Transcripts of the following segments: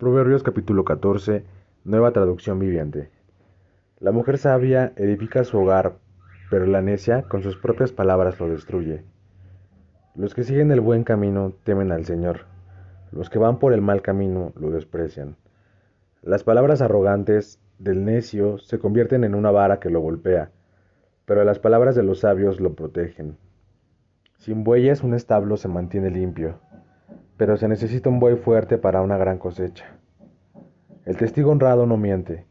Proverbios capítulo 14, nueva traducción viviente. La mujer sabia edifica su hogar, pero la necia con sus propias palabras lo destruye. Los que siguen el buen camino temen al Señor, los que van por el mal camino lo desprecian. Las palabras arrogantes del necio se convierten en una vara que lo golpea, pero las palabras de los sabios lo protegen. Sin bueyes un establo se mantiene limpio pero se necesita un buey fuerte para una gran cosecha. El testigo honrado no miente,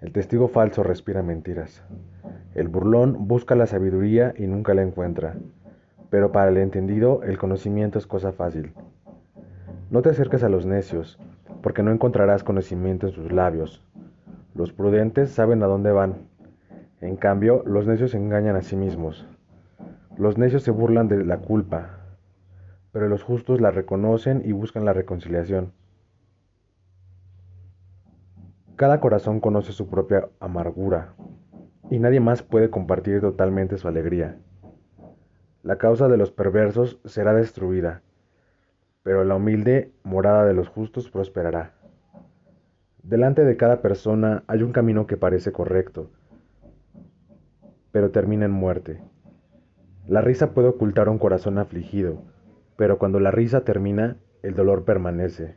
el testigo falso respira mentiras. El burlón busca la sabiduría y nunca la encuentra, pero para el entendido el conocimiento es cosa fácil. No te acerques a los necios, porque no encontrarás conocimiento en sus labios. Los prudentes saben a dónde van. En cambio, los necios engañan a sí mismos. Los necios se burlan de la culpa, pero los justos la reconocen y buscan la reconciliación. Cada corazón conoce su propia amargura y nadie más puede compartir totalmente su alegría. La causa de los perversos será destruida, pero la humilde morada de los justos prosperará. Delante de cada persona hay un camino que parece correcto, pero termina en muerte. La risa puede ocultar un corazón afligido, pero cuando la risa termina, el dolor permanece.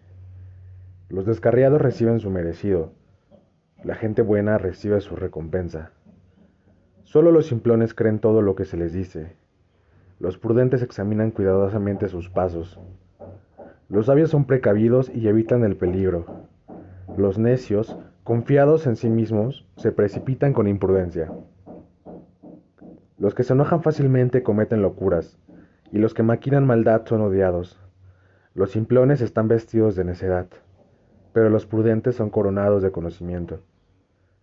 Los descarriados reciben su merecido, la gente buena recibe su recompensa. Solo los simplones creen todo lo que se les dice. Los prudentes examinan cuidadosamente sus pasos. Los sabios son precavidos y evitan el peligro. Los necios, confiados en sí mismos, se precipitan con imprudencia. Los que se enojan fácilmente cometen locuras, y los que maquinan maldad son odiados. Los simplones están vestidos de necedad, pero los prudentes son coronados de conocimiento.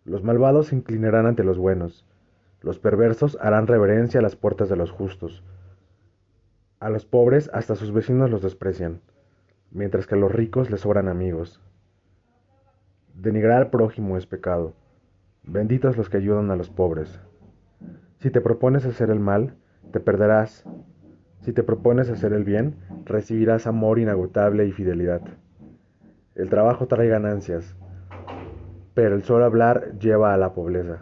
Los malvados se inclinarán ante los buenos, los perversos harán reverencia a las puertas de los justos. A los pobres hasta sus vecinos los desprecian, mientras que a los ricos les sobran amigos. Denigrar al prójimo es pecado. Benditos los que ayudan a los pobres. Si te propones hacer el mal, te perderás si te propones hacer el bien, recibirás amor inagotable y fidelidad. El trabajo trae ganancias, pero el solo hablar lleva a la pobreza.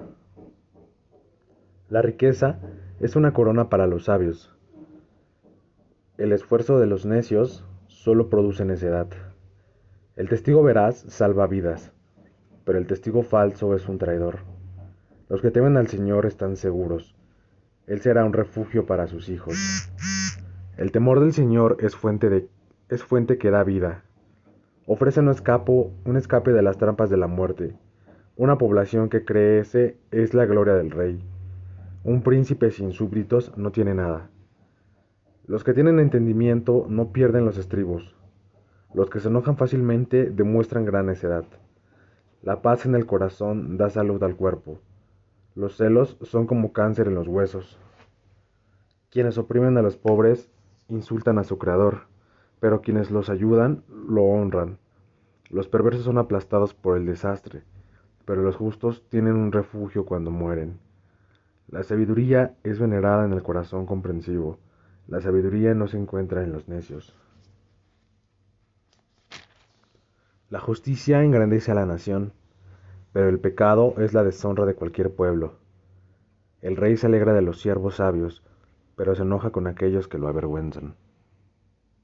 La riqueza es una corona para los sabios. El esfuerzo de los necios solo produce necedad. El testigo veraz salva vidas, pero el testigo falso es un traidor. Los que temen al Señor están seguros. Él será un refugio para sus hijos. El temor del Señor es fuente, de, que da vida. Ofrece un, un escape de las trampas de la muerte. Una población que crece es la gloria del rey. Un príncipe sin súbditos no tiene nada. Los que tienen entendimiento no pierden los estribos. Los que se enojan fácilmente demuestran gran necedad. La paz en el corazón da salud al cuerpo. Los celos son como cáncer en los huesos. Quienes oprimen a los pobres insultan a su creador, pero quienes los ayudan lo honran. Los perversos son aplastados por el desastre, pero los justos tienen un refugio cuando mueren. La sabiduría es venerada en el corazón comprensivo. La sabiduría no se encuentra en los necios. La justicia engrandece a la nación, pero el pecado es la deshonra de cualquier pueblo. El rey se alegra de los siervos sabios, pero se enoja con aquellos que lo avergüenzan.